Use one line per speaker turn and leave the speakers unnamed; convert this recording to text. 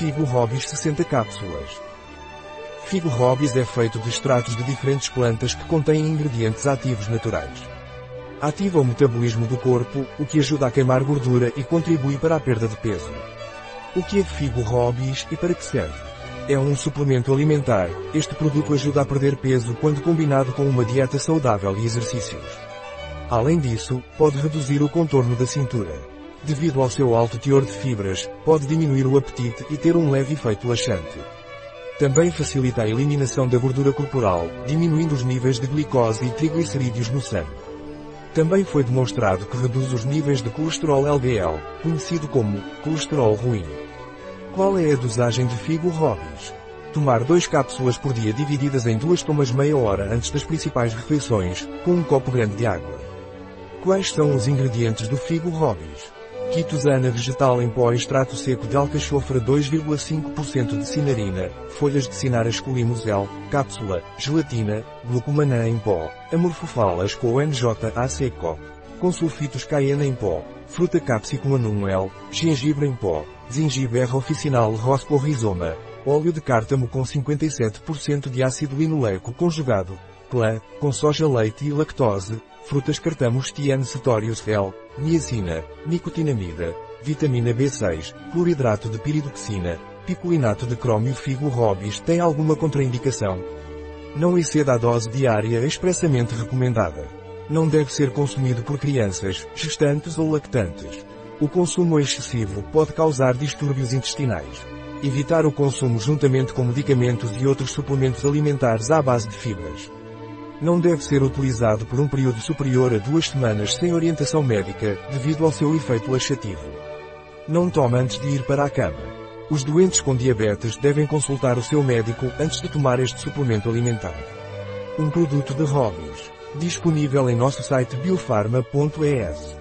Figo Hobbies 60 cápsulas. Figo Hobbies é feito de extratos de diferentes plantas que contêm ingredientes ativos naturais. Ativa o metabolismo do corpo, o que ajuda a queimar gordura e contribui para a perda de peso. O que é Figo Hobbies e para que serve? É um suplemento alimentar. Este produto ajuda a perder peso quando combinado com uma dieta saudável e exercícios. Além disso, pode reduzir o contorno da cintura. Devido ao seu alto teor de fibras, pode diminuir o apetite e ter um leve efeito laxante. Também facilita a eliminação da gordura corporal, diminuindo os níveis de glicose e triglicerídeos no sangue. Também foi demonstrado que reduz os níveis de colesterol LDL, conhecido como colesterol ruim. Qual é a dosagem de Figo Hobbies? Tomar dois cápsulas por dia divididas em duas tomas meia hora antes das principais refeições, com um copo grande de água. Quais são os ingredientes do Figo Hobbies? Quitosana vegetal em pó extrato seco de alcachofra 2,5% de cinarina, folhas de cinara esculimusel, cápsula, gelatina, glucomanã em pó, amorfofalas com NJA seco, com sulfitos cayenne em pó, fruta capsicum anum L, gengibre em pó, gengibre oficinal rosco rizoma, óleo de cártamo com 57% de ácido linoleico conjugado, clã, com soja leite e lactose, frutas cartamos tiane cetorius L, niacina, nicotinamida, vitamina B6, cloridrato de piridoxina, picolinato de crômio figo robis tem alguma contraindicação? Não exceda a dose diária expressamente recomendada. Não deve ser consumido por crianças, gestantes ou lactantes. O consumo excessivo pode causar distúrbios intestinais. Evitar o consumo juntamente com medicamentos e outros suplementos alimentares à base de fibras. Não deve ser utilizado por um período superior a duas semanas sem orientação médica, devido ao seu efeito laxativo. Não tome antes de ir para a cama. Os doentes com diabetes devem consultar o seu médico antes de tomar este suplemento alimentar. Um produto de Hobbies. Disponível em nosso site biofarma.es.